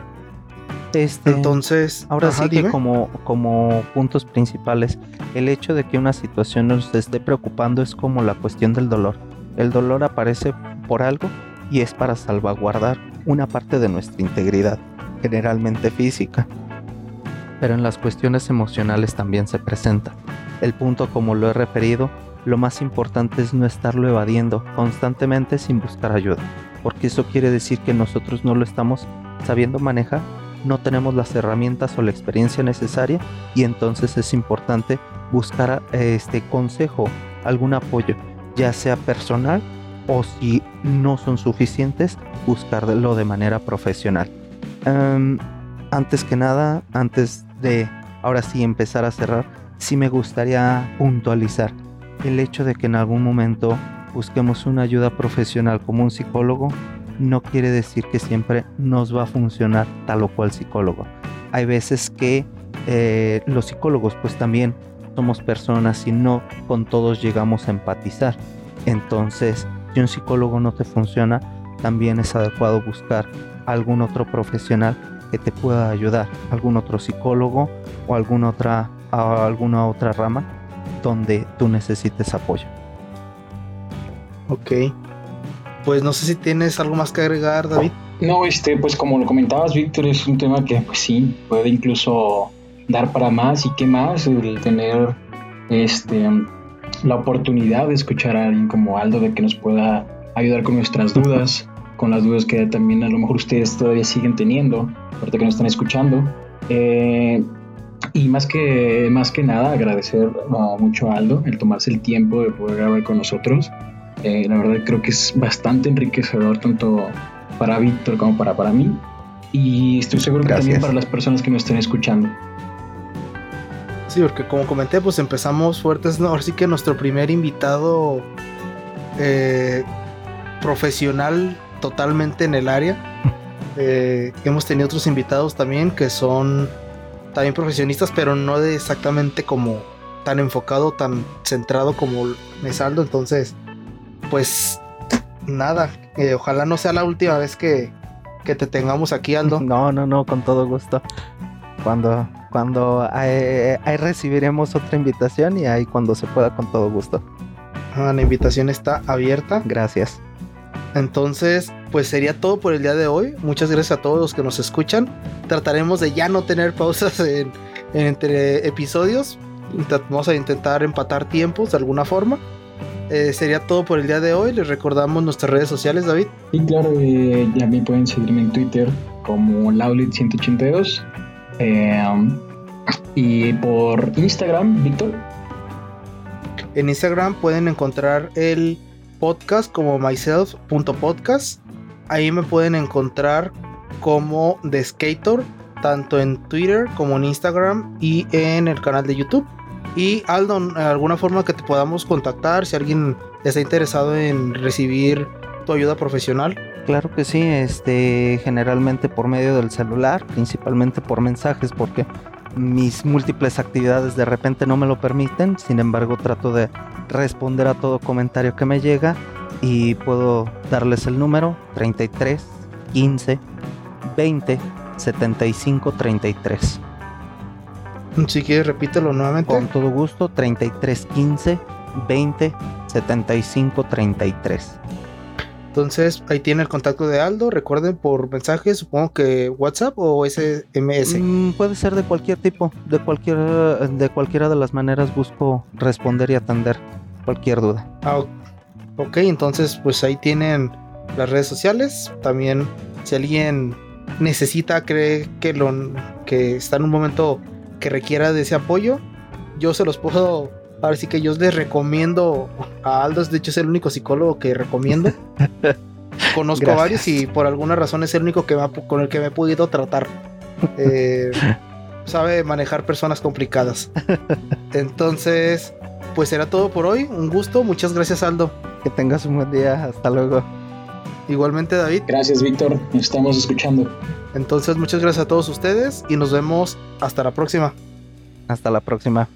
Este, Entonces, ahora sí que como, como puntos principales, el hecho de que una situación nos esté preocupando es como la cuestión del dolor. El dolor aparece por algo y es para salvaguardar una parte de nuestra integridad, generalmente física pero en las cuestiones emocionales también se presenta. El punto, como lo he referido, lo más importante es no estarlo evadiendo constantemente sin buscar ayuda, porque eso quiere decir que nosotros no lo estamos sabiendo manejar, no tenemos las herramientas o la experiencia necesaria y entonces es importante buscar este consejo, algún apoyo, ya sea personal o si no son suficientes, buscarlo de manera profesional. Em, antes que nada, antes de ahora sí empezar a cerrar, sí me gustaría puntualizar el hecho de que en algún momento busquemos una ayuda profesional como un psicólogo no quiere decir que siempre nos va a funcionar tal o cual psicólogo. Hay veces que eh, los psicólogos pues también somos personas y no con todos llegamos a empatizar. Entonces, si un psicólogo no te funciona, también es adecuado buscar algún otro profesional que te pueda ayudar, algún otro psicólogo o alguna otra, alguna otra rama donde tú necesites apoyo. Ok. Pues no sé si tienes algo más que agregar, David. No, este, pues como lo comentabas, Víctor, es un tema que pues sí, puede incluso dar para más y qué más el tener este la oportunidad de escuchar a alguien como Aldo de que nos pueda ayudar con nuestras dudas, con las dudas que también a lo mejor ustedes todavía siguen teniendo, ahorita que nos están escuchando. Eh, y más que, más que nada, agradecer mucho a Aldo el tomarse el tiempo de poder grabar con nosotros. Eh, la verdad creo que es bastante enriquecedor tanto para Víctor como para, para mí. Y estoy seguro que también para las personas que nos estén escuchando. Sí, porque como comenté, pues empezamos fuertes. ¿no? Ahora sí que nuestro primer invitado eh, profesional totalmente en el área. Eh, hemos tenido otros invitados también que son también profesionistas, pero no de exactamente como tan enfocado, tan centrado como Mesaldo. Entonces, pues nada, eh, ojalá no sea la última vez que, que te tengamos aquí, Aldo. No, no, no, con todo gusto. Cuando, cuando ahí, recibiremos otra invitación y ahí cuando se pueda, con todo gusto. Ah, la invitación está abierta. Gracias. Entonces, pues sería todo por el día de hoy. Muchas gracias a todos los que nos escuchan. Trataremos de ya no tener pausas en, entre episodios. Vamos a intentar empatar tiempos de alguna forma. Eh, sería todo por el día de hoy. Les recordamos nuestras redes sociales, David. Sí, claro, eh, ya me pueden seguirme en Twitter como Laulit182. Eh, y por Instagram, Víctor. En Instagram pueden encontrar el podcast como myself.podcast. Ahí me pueden encontrar como The Skater, tanto en Twitter como en Instagram y en el canal de YouTube. Y Aldo, ¿alguna forma que te podamos contactar si alguien está interesado en recibir tu ayuda profesional? Claro que sí, este, generalmente por medio del celular, principalmente por mensajes, porque mis múltiples actividades de repente no me lo permiten, sin embargo trato de responder a todo comentario que me llega y puedo darles el número 33 15 20 75 33. Si quieres repítelo nuevamente. Con todo gusto, 33 15 20 75 33. Entonces ahí tiene el contacto de Aldo. Recuerden por mensaje, supongo que WhatsApp o SMS. Mm, puede ser de cualquier tipo, de cualquier, de cualquiera de las maneras busco responder y atender cualquier duda. Ah, ok, entonces pues ahí tienen las redes sociales. También si alguien necesita, cree que lo que está en un momento que requiera de ese apoyo, yo se los puedo Ahora sí que yo les recomiendo a Aldo, de hecho es el único psicólogo que recomiendo. Conozco varios y por alguna razón es el único que con el que me he podido tratar. Eh, sabe manejar personas complicadas. Entonces, pues será todo por hoy. Un gusto. Muchas gracias, Aldo. Que tengas un buen día. Hasta luego. Igualmente, David. Gracias, Víctor. Nos estamos escuchando. Entonces, muchas gracias a todos ustedes y nos vemos hasta la próxima. Hasta la próxima.